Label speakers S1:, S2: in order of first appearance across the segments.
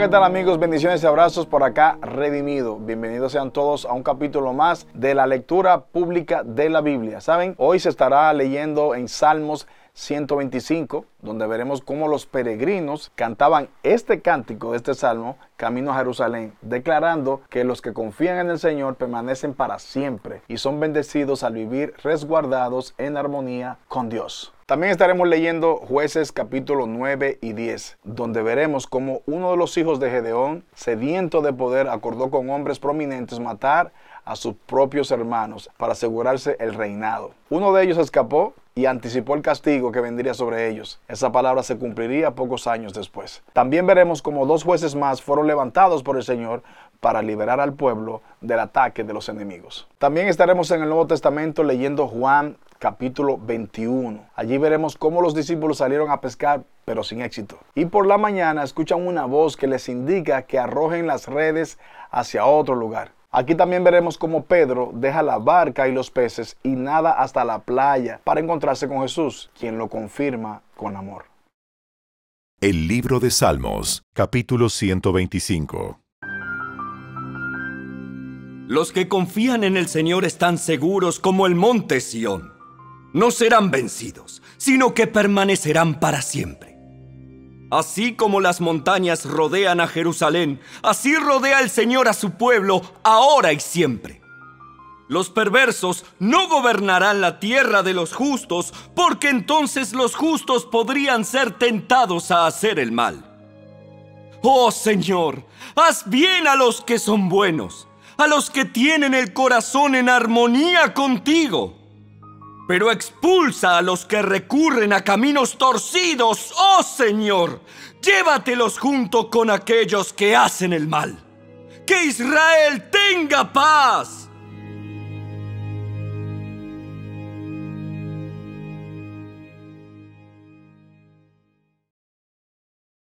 S1: ¿qué tal amigos? Bendiciones y abrazos por acá, Redimido. Bienvenidos sean todos a un capítulo más de la lectura pública de la Biblia. ¿Saben? Hoy se estará leyendo en Salmos 125, donde veremos cómo los peregrinos cantaban este cántico este salmo, Camino a Jerusalén, declarando que los que confían en el Señor permanecen para siempre y son bendecidos al vivir resguardados en armonía con Dios. También estaremos leyendo jueces capítulo 9 y 10, donde veremos cómo uno de los hijos de Gedeón, sediento de poder, acordó con hombres prominentes matar a sus propios hermanos para asegurarse el reinado. Uno de ellos escapó y anticipó el castigo que vendría sobre ellos. Esa palabra se cumpliría pocos años después. También veremos cómo dos jueces más fueron levantados por el Señor para liberar al pueblo del ataque de los enemigos. También estaremos en el Nuevo Testamento leyendo Juan capítulo 21. Allí veremos cómo los discípulos salieron a pescar, pero sin éxito. Y por la mañana escuchan una voz que les indica que arrojen las redes hacia otro lugar. Aquí también veremos cómo Pedro deja la barca y los peces y nada hasta la playa para encontrarse con Jesús, quien lo confirma con amor.
S2: El libro de Salmos, capítulo 125.
S3: Los que confían en el Señor están seguros como el monte Sión. No serán vencidos, sino que permanecerán para siempre. Así como las montañas rodean a Jerusalén, así rodea el Señor a su pueblo, ahora y siempre. Los perversos no gobernarán la tierra de los justos, porque entonces los justos podrían ser tentados a hacer el mal. Oh Señor, haz bien a los que son buenos, a los que tienen el corazón en armonía contigo pero expulsa a los que recurren a caminos torcidos, oh Señor. Llévatelos junto con aquellos que hacen el mal. Que Israel tenga paz.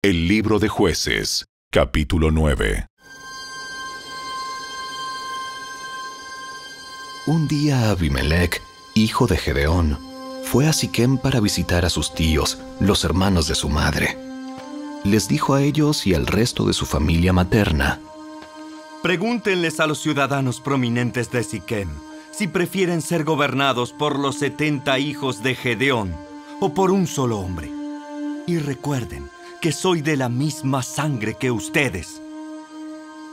S2: El libro de jueces, capítulo 9.
S4: Un día Abimelech hijo de Gedeón, fue a Siquem para visitar a sus tíos, los hermanos de su madre. Les dijo a ellos y al resto de su familia materna:
S3: Pregúntenles a los ciudadanos prominentes de Siquem si prefieren ser gobernados por los 70 hijos de Gedeón o por un solo hombre. Y recuerden que soy de la misma sangre que ustedes.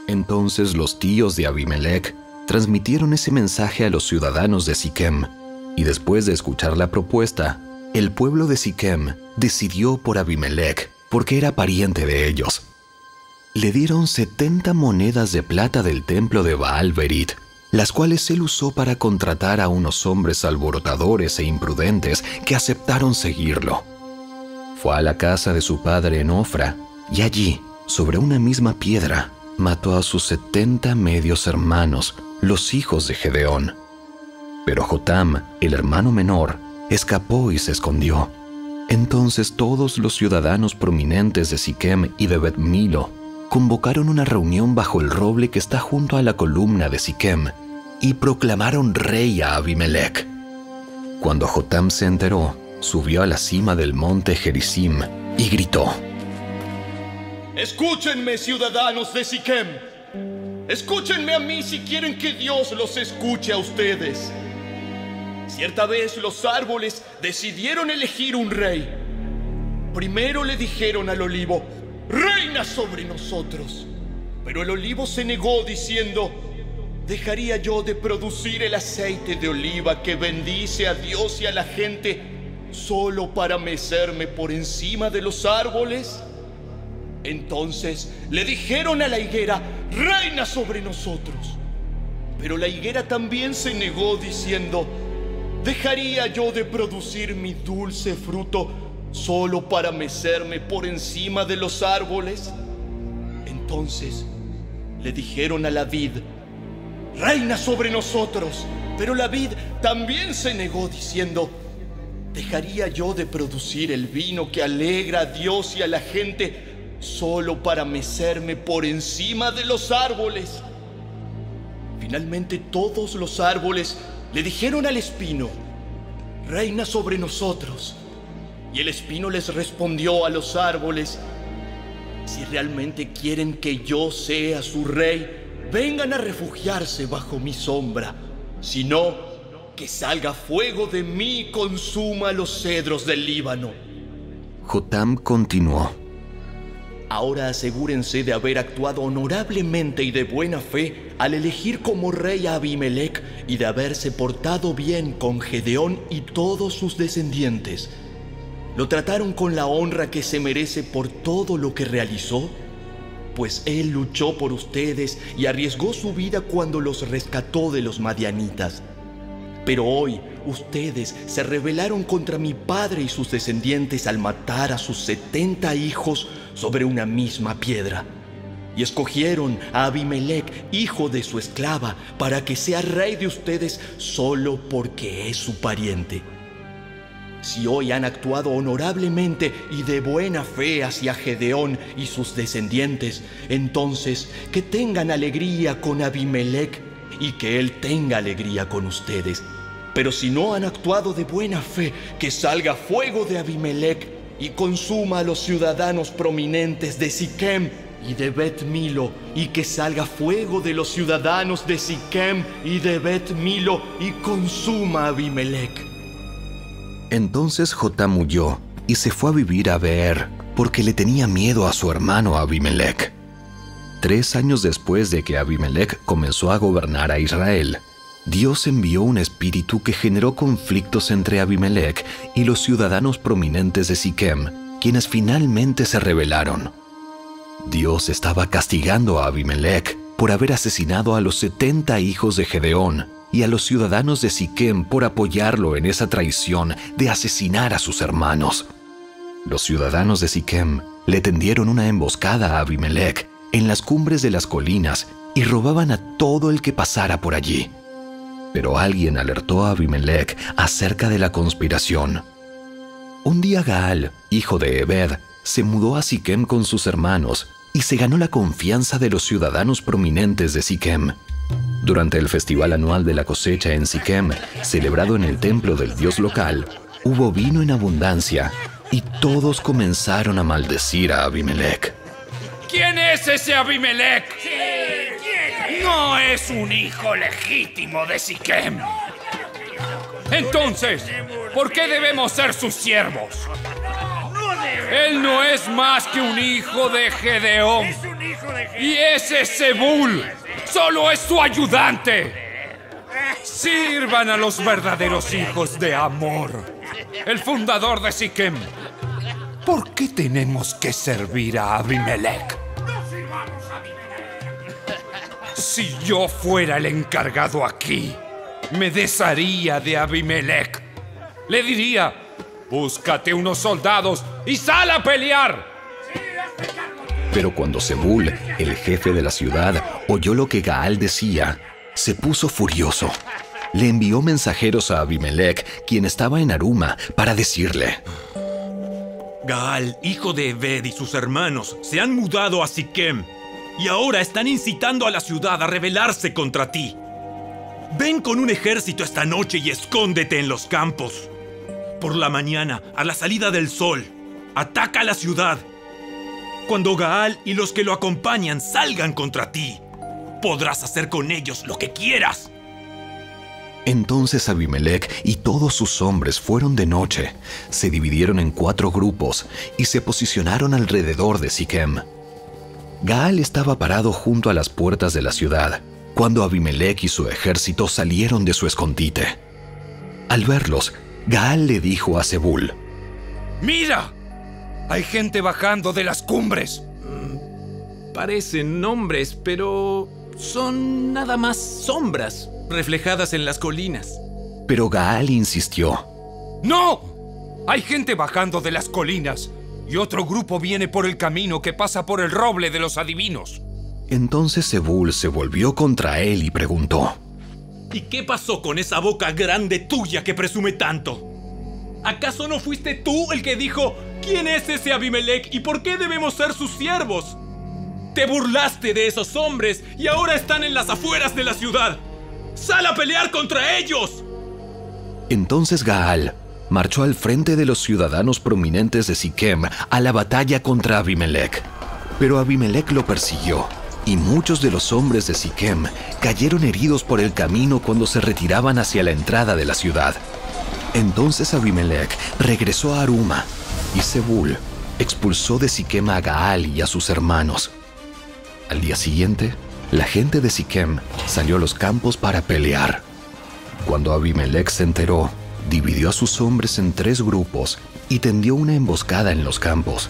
S4: Entonces los tíos de Abimelech transmitieron ese mensaje a los ciudadanos de Siquem y después de escuchar la propuesta, el pueblo de Siquem decidió por Abimelech porque era pariente de ellos. Le dieron 70 monedas de plata del templo de Baal Berit, las cuales él usó para contratar a unos hombres alborotadores e imprudentes que aceptaron seguirlo. Fue a la casa de su padre en Ofra y allí, sobre una misma piedra, mató a sus 70 medios hermanos, los hijos de Gedeón pero Jotam, el hermano menor, escapó y se escondió. Entonces todos los ciudadanos prominentes de Siquem y de Bet Milo convocaron una reunión bajo el roble que está junto a la columna de Siquem y proclamaron rey a Abimelech. Cuando Jotam se enteró, subió a la cima del monte Gerizim y gritó:
S5: Escúchenme, ciudadanos de Siquem. Escúchenme a mí si quieren que Dios los escuche a ustedes. Cierta vez los árboles decidieron elegir un rey. Primero le dijeron al olivo, reina sobre nosotros. Pero el olivo se negó diciendo, ¿dejaría yo de producir el aceite de oliva que bendice a Dios y a la gente solo para mecerme por encima de los árboles? Entonces le dijeron a la higuera, reina sobre nosotros. Pero la higuera también se negó diciendo, ¿Dejaría yo de producir mi dulce fruto solo para mecerme por encima de los árboles? Entonces le dijeron a la vid, reina sobre nosotros. Pero la vid también se negó diciendo, ¿dejaría yo de producir el vino que alegra a Dios y a la gente solo para mecerme por encima de los árboles? Finalmente todos los árboles le dijeron al espino, reina sobre nosotros. Y el espino les respondió a los árboles, Si realmente quieren que yo sea su rey, vengan a refugiarse bajo mi sombra. Si no, que salga fuego de mí y consuma los cedros del Líbano.
S4: Jotam continuó.
S5: Ahora asegúrense de haber actuado honorablemente y de buena fe al elegir como rey a Abimelech y de haberse portado bien con Gedeón y todos sus descendientes. ¿Lo trataron con la honra que se merece por todo lo que realizó? Pues él luchó por ustedes y arriesgó su vida cuando los rescató de los madianitas. Pero hoy ustedes se rebelaron contra mi padre y sus descendientes al matar a sus setenta hijos sobre una misma piedra. Y escogieron a Abimelech, hijo de su esclava, para que sea rey de ustedes solo porque es su pariente. Si hoy han actuado honorablemente y de buena fe hacia Gedeón y sus descendientes, entonces que tengan alegría con Abimelech y que él tenga alegría con ustedes. Pero si no han actuado de buena fe, que salga fuego de Abimelech y consuma a los ciudadanos prominentes de Siquem y de Bet Milo, y que salga fuego de los ciudadanos de Siquem y de Bet Milo y consuma a Abimelech.
S4: Entonces Jotam huyó y se fue a vivir a Beer, porque le tenía miedo a su hermano Abimelech. Tres años después de que Abimelech comenzó a gobernar a Israel, Dios envió un espíritu que generó conflictos entre Abimelech y los ciudadanos prominentes de Siquem, quienes finalmente se rebelaron. Dios estaba castigando a Abimelech por haber asesinado a los 70 hijos de Gedeón y a los ciudadanos de Siquem por apoyarlo en esa traición de asesinar a sus hermanos. Los ciudadanos de Siquem le tendieron una emboscada a Abimelech en las cumbres de las colinas y robaban a todo el que pasara por allí. Pero alguien alertó a Abimelech acerca de la conspiración. Un día Gaal, hijo de Ebed, se mudó a Siquem con sus hermanos y se ganó la confianza de los ciudadanos prominentes de Siquem. Durante el festival anual de la cosecha en Siquem, celebrado en el templo del dios local, hubo vino en abundancia y todos comenzaron a maldecir a Abimelech.
S6: ¿Quién es ese Abimelech? No es un hijo legítimo de Siquem. Entonces, ¿por qué debemos ser sus siervos? Él no es más que un hijo de Gedeón. Y ese Zebul solo es su ayudante. Sirvan a los verdaderos hijos de Amor, el fundador de Siquem. ¿Por qué tenemos que servir a Abimelech? Si yo fuera el encargado aquí, me desharía de Abimelech. Le diría, búscate unos soldados y sal a pelear.
S4: Pero cuando Zebul, el jefe de la ciudad, oyó lo que Gaal decía, se puso furioso. Le envió mensajeros a Abimelech, quien estaba en Aruma, para decirle:
S7: Gaal, hijo de Ebed y sus hermanos, se han mudado a Siquem y ahora están incitando a la ciudad a rebelarse contra ti. Ven con un ejército esta noche y escóndete en los campos. Por la mañana, a la salida del sol, ataca la ciudad. Cuando Gaal y los que lo acompañan salgan contra ti, podrás hacer con ellos lo que quieras.
S4: Entonces Abimelech y todos sus hombres fueron de noche, se dividieron en cuatro grupos y se posicionaron alrededor de Siquem. Gaal estaba parado junto a las puertas de la ciudad cuando Abimelech y su ejército salieron de su escondite. Al verlos, Gaal le dijo a Zebul:
S6: ¡Mira! Hay gente bajando de las cumbres.
S7: Parecen hombres, pero son nada más sombras reflejadas en las colinas.
S4: Pero Gaal insistió:
S6: ¡No! Hay gente bajando de las colinas y otro grupo viene por el camino que pasa por el roble de los adivinos.
S4: Entonces Zebul se volvió contra él y preguntó:
S7: ¿Y qué pasó con esa boca grande tuya que presume tanto? ¿Acaso no fuiste tú el que dijo, ¿quién es ese Abimelech y por qué debemos ser sus siervos? Te burlaste de esos hombres y ahora están en las afueras de la ciudad. ¡Sal a pelear contra ellos!
S4: Entonces Gaal marchó al frente de los ciudadanos prominentes de Siquem a la batalla contra Abimelech. Pero Abimelech lo persiguió, y muchos de los hombres de Siquem cayeron heridos por el camino cuando se retiraban hacia la entrada de la ciudad. Entonces Abimelech regresó a Aruma, y Zebul expulsó de Siquem a Gaal y a sus hermanos. Al día siguiente, la gente de Siquem salió a los campos para pelear. Cuando Abimelech se enteró, dividió a sus hombres en tres grupos y tendió una emboscada en los campos.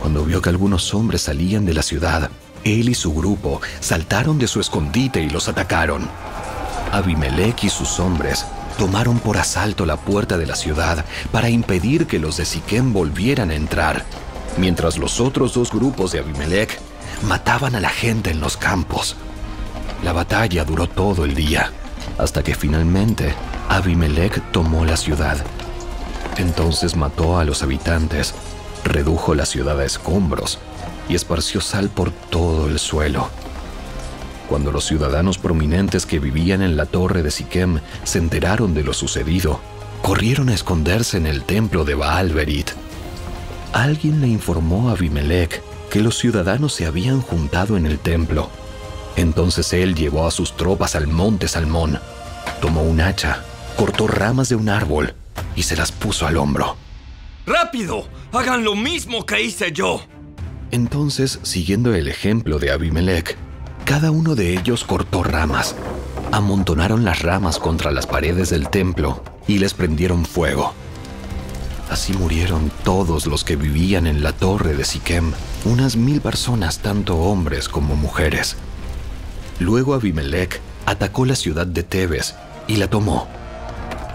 S4: Cuando vio que algunos hombres salían de la ciudad, él y su grupo saltaron de su escondite y los atacaron. Abimelech y sus hombres tomaron por asalto la puerta de la ciudad para impedir que los de Siquem volvieran a entrar, mientras los otros dos grupos de Abimelech mataban a la gente en los campos. La batalla duró todo el día, hasta que finalmente Abimelech tomó la ciudad. Entonces mató a los habitantes, redujo la ciudad a escombros y esparció sal por todo el suelo. Cuando los ciudadanos prominentes que vivían en la torre de Siquem se enteraron de lo sucedido, corrieron a esconderse en el templo de Baal Berit. Alguien le informó a Abimelech que los ciudadanos se habían juntado en el templo. Entonces él llevó a sus tropas al monte Salmón, tomó un hacha, cortó ramas de un árbol y se las puso al hombro.
S3: ¡Rápido! ¡Hagan lo mismo que hice yo!
S4: Entonces, siguiendo el ejemplo de Abimelech, cada uno de ellos cortó ramas, amontonaron las ramas contra las paredes del templo y les prendieron fuego. Así murieron todos los que vivían en la torre de Siquem, unas mil personas, tanto hombres como mujeres. Luego Abimelech atacó la ciudad de Tebes y la tomó.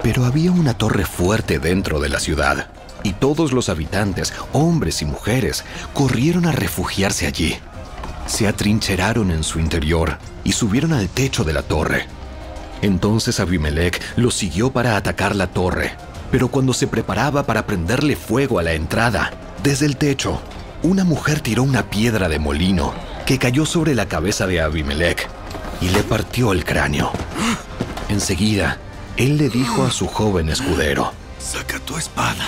S4: Pero había una torre fuerte dentro de la ciudad, y todos los habitantes, hombres y mujeres, corrieron a refugiarse allí. Se atrincheraron en su interior y subieron al techo de la torre. Entonces Abimelech los siguió para atacar la torre, pero cuando se preparaba para prenderle fuego a la entrada, desde el techo, una mujer tiró una piedra de molino que cayó sobre la cabeza de Abimelech y le partió el cráneo. Enseguida, él le dijo a su joven escudero,
S3: Saca tu espada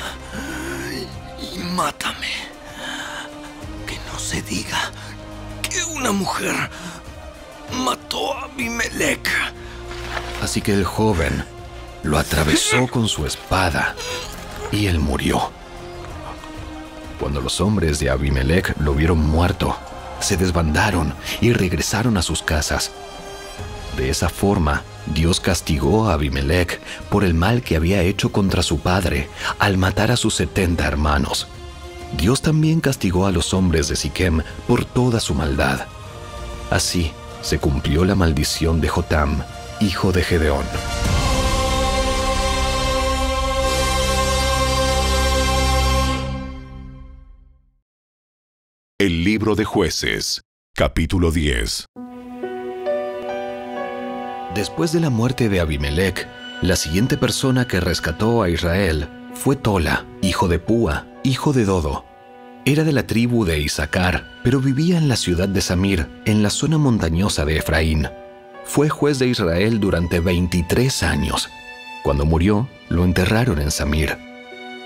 S3: y mátame. Que no se diga que una mujer mató a Abimelech.
S4: Así que el joven lo atravesó con su espada y él murió. Cuando los hombres de Abimelech lo vieron muerto, se desbandaron y regresaron a sus casas. De esa forma, Dios castigó a Abimelech por el mal que había hecho contra su padre al matar a sus setenta hermanos. Dios también castigó a los hombres de Siquem por toda su maldad. Así se cumplió la maldición de Jotam, hijo de Gedeón.
S2: El libro de jueces, capítulo 10.
S4: Después de la muerte de Abimelech, la siguiente persona que rescató a Israel fue Tola, hijo de Púa, hijo de Dodo. Era de la tribu de Isaacar, pero vivía en la ciudad de Samir, en la zona montañosa de Efraín. Fue juez de Israel durante 23 años. Cuando murió, lo enterraron en Samir.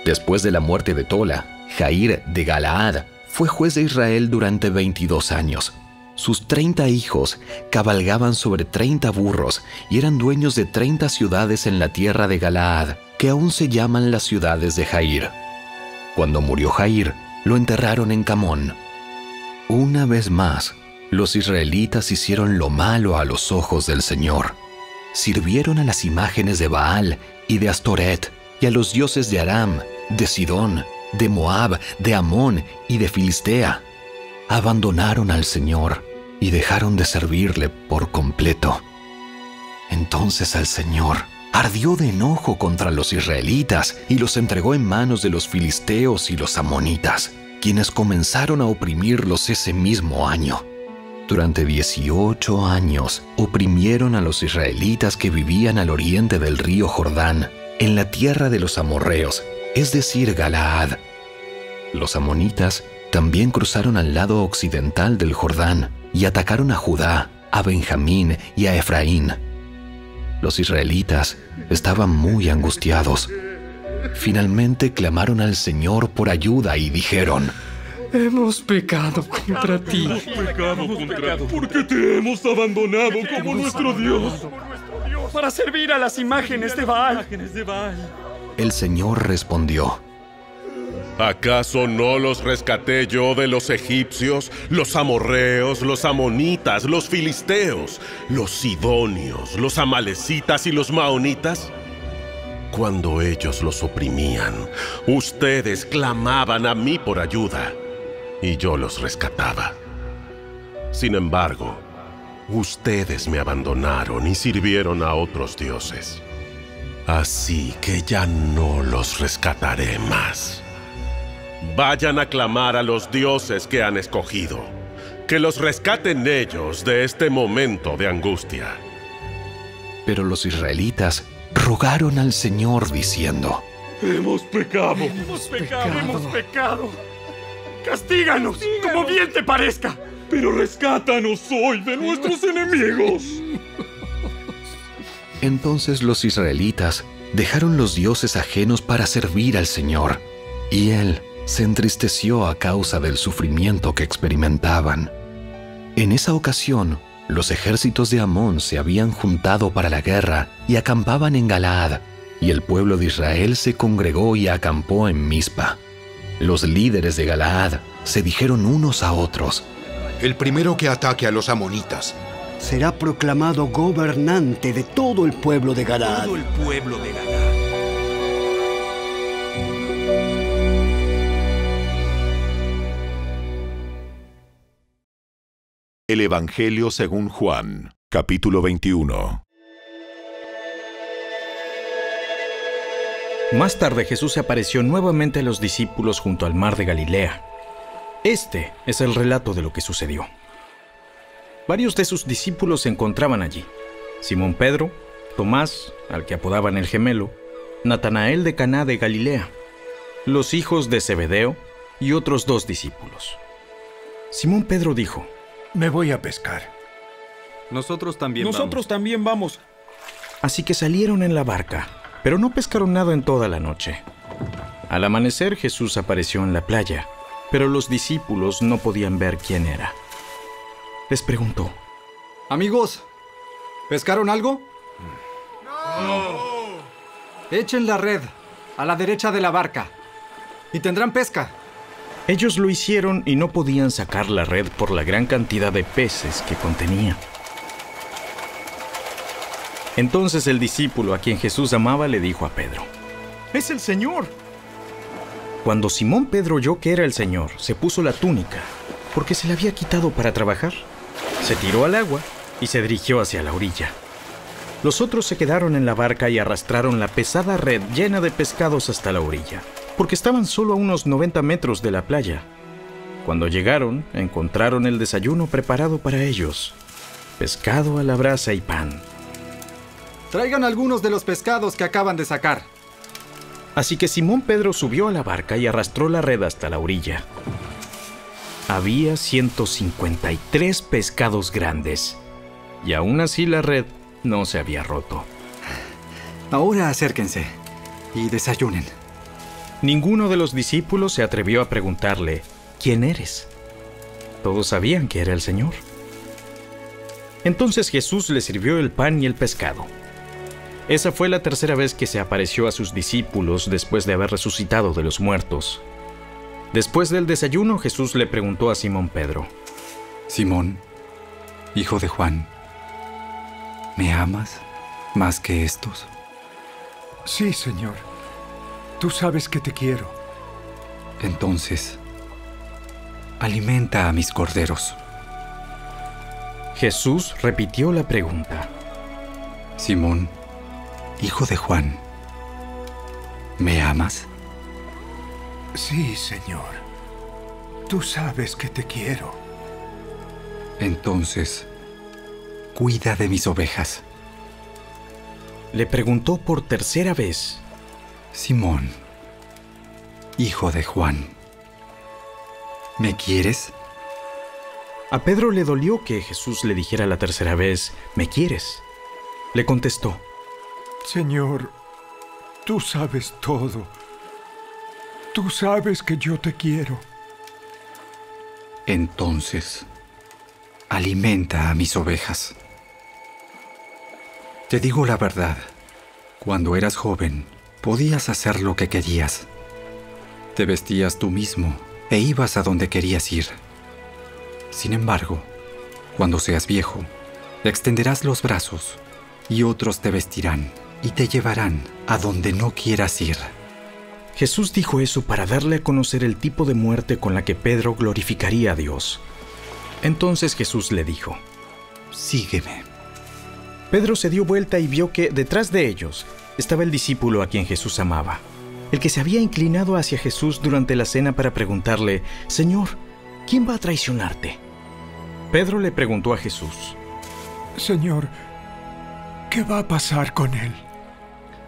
S4: Después de la muerte de Tola, Jair de Galaad fue juez de Israel durante 22 años. Sus 30 hijos cabalgaban sobre 30 burros y eran dueños de 30 ciudades en la tierra de Galaad, que aún se llaman las ciudades de Jair. Cuando murió Jair, lo enterraron en Camón. Una vez más, los israelitas hicieron lo malo a los ojos del Señor. Sirvieron a las imágenes de Baal y de Astoret y a los dioses de Aram, de Sidón, de Moab, de Amón y de Filistea. Abandonaron al Señor y dejaron de servirle por completo. Entonces al Señor ardió de enojo contra los israelitas y los entregó en manos de los filisteos y los amonitas, quienes comenzaron a oprimirlos ese mismo año. Durante 18 años oprimieron a los israelitas que vivían al oriente del río Jordán, en la tierra de los amorreos, es decir, Galaad. Los amonitas también cruzaron al lado occidental del Jordán y atacaron a Judá, a Benjamín y a Efraín. Los israelitas estaban muy angustiados. Finalmente clamaron al Señor por ayuda y dijeron,
S8: Hemos pecado contra ti.
S7: Pecado contra ti. Porque te hemos abandonado como nuestro Dios.
S6: Para servir a las imágenes de Baal.
S4: El Señor respondió,
S9: ¿Acaso no los rescaté yo de los egipcios, los amorreos, los amonitas, los filisteos, los sidonios, los amalecitas y los maonitas? Cuando ellos los oprimían, ustedes clamaban a mí por ayuda y yo los rescataba. Sin embargo, ustedes me abandonaron y sirvieron a otros dioses. Así que ya no los rescataré más. Vayan a clamar a los dioses que han escogido. Que los rescaten ellos de este momento de angustia.
S4: pero los israelitas rogaron al Señor diciendo,
S7: Hemos pecado.
S6: Hemos pecado, hemos pecado. Castíganos, como bien te parezca.
S7: Pero rescátanos hoy de nuestros enemigos.
S4: Entonces los israelitas dejaron los dioses ajenos para servir al Señor, y Él se entristeció a causa del sufrimiento que experimentaban. En esa ocasión, los ejércitos de Amón se habían juntado para la guerra y acampaban en Galaad, y el pueblo de Israel se congregó y acampó en Mizpa. Los líderes de Galaad se dijeron unos a otros,
S10: El primero que ataque a los amonitas
S11: será proclamado gobernante de todo el pueblo de Galaad.
S7: Todo el pueblo de Galaad.
S2: El Evangelio según Juan, capítulo 21.
S12: Más tarde Jesús se apareció nuevamente a los discípulos junto al mar de Galilea. Este es el relato de lo que sucedió. Varios de sus discípulos se encontraban allí. Simón Pedro, Tomás, al que apodaban el gemelo, Natanael de Caná de Galilea, los hijos de Zebedeo y otros dos discípulos. Simón Pedro dijo,
S10: Me voy a pescar.
S3: Nosotros también
S6: Nosotros también vamos.
S12: Así que salieron en la barca, pero no pescaron nada en toda la noche. Al amanecer Jesús apareció en la playa, pero los discípulos no podían ver quién era. Les preguntó,
S8: Amigos, ¿pescaron algo? No. Echen la red a la derecha de la barca y tendrán pesca.
S12: Ellos lo hicieron y no podían sacar la red por la gran cantidad de peces que contenía. Entonces el discípulo a quien Jesús amaba le dijo a Pedro,
S8: Es el Señor.
S12: Cuando Simón Pedro oyó que era el Señor, se puso la túnica, porque se la había quitado para trabajar. Se tiró al agua y se dirigió hacia la orilla. Los otros se quedaron en la barca y arrastraron la pesada red llena de pescados hasta la orilla, porque estaban solo a unos 90 metros de la playa. Cuando llegaron, encontraron el desayuno preparado para ellos. Pescado a la brasa y pan.
S8: Traigan algunos de los pescados que acaban de sacar.
S12: Así que Simón Pedro subió a la barca y arrastró la red hasta la orilla. Había 153 pescados grandes, y aún así la red no se había roto.
S8: Ahora acérquense y desayunen.
S12: Ninguno de los discípulos se atrevió a preguntarle, ¿quién eres? Todos sabían que era el Señor. Entonces Jesús les sirvió el pan y el pescado. Esa fue la tercera vez que se apareció a sus discípulos después de haber resucitado de los muertos. Después del desayuno, Jesús le preguntó a Simón Pedro,
S13: Simón, hijo de Juan, ¿me amas más que estos?
S10: Sí, Señor. Tú sabes que te quiero.
S13: Entonces, alimenta a mis corderos.
S12: Jesús repitió la pregunta.
S13: Simón, hijo de Juan, ¿me amas?
S10: Sí, Señor. Tú sabes que te quiero.
S13: Entonces, cuida de mis ovejas.
S12: Le preguntó por tercera vez.
S13: Simón, hijo de Juan, ¿me quieres?
S12: A Pedro le dolió que Jesús le dijera la tercera vez, ¿me quieres? Le contestó,
S10: Señor, tú sabes todo. Tú sabes que yo te quiero.
S13: Entonces, alimenta a mis ovejas. Te digo la verdad, cuando eras joven, podías hacer lo que querías. Te vestías tú mismo e ibas a donde querías ir. Sin embargo, cuando seas viejo, extenderás los brazos y otros te vestirán y te llevarán a donde no quieras ir.
S12: Jesús dijo eso para darle a conocer el tipo de muerte con la que Pedro glorificaría a Dios. Entonces Jesús le dijo, Sígueme. Pedro se dio vuelta y vio que detrás de ellos estaba el discípulo a quien Jesús amaba, el que se había inclinado hacia Jesús durante la cena para preguntarle, Señor, ¿quién va a traicionarte? Pedro le preguntó a Jesús,
S10: Señor, ¿qué va a pasar con él?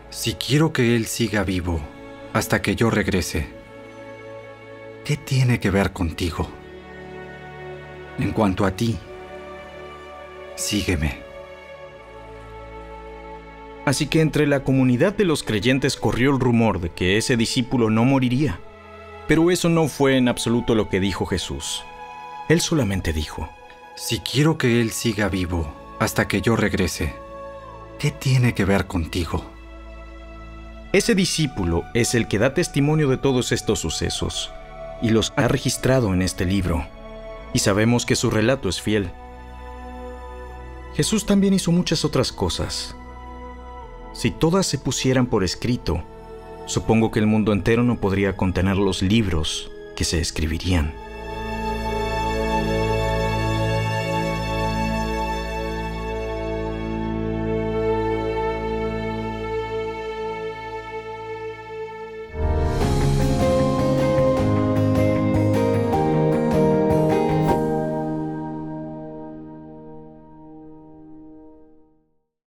S13: Si quiero que él siga vivo hasta que yo regrese, ¿qué tiene que ver contigo? En cuanto a ti, sígueme.
S12: Así que entre la comunidad de los creyentes corrió el rumor de que ese discípulo no moriría. Pero eso no fue en absoluto lo que dijo Jesús. Él solamente dijo,
S13: Si quiero que Él siga vivo hasta que yo regrese, ¿qué tiene que ver contigo?
S12: Ese discípulo es el que da testimonio de todos estos sucesos y los ha registrado en este libro, y sabemos que su relato es fiel. Jesús también hizo muchas otras cosas. Si todas se pusieran por escrito, supongo que el mundo entero no podría contener los libros que se escribirían.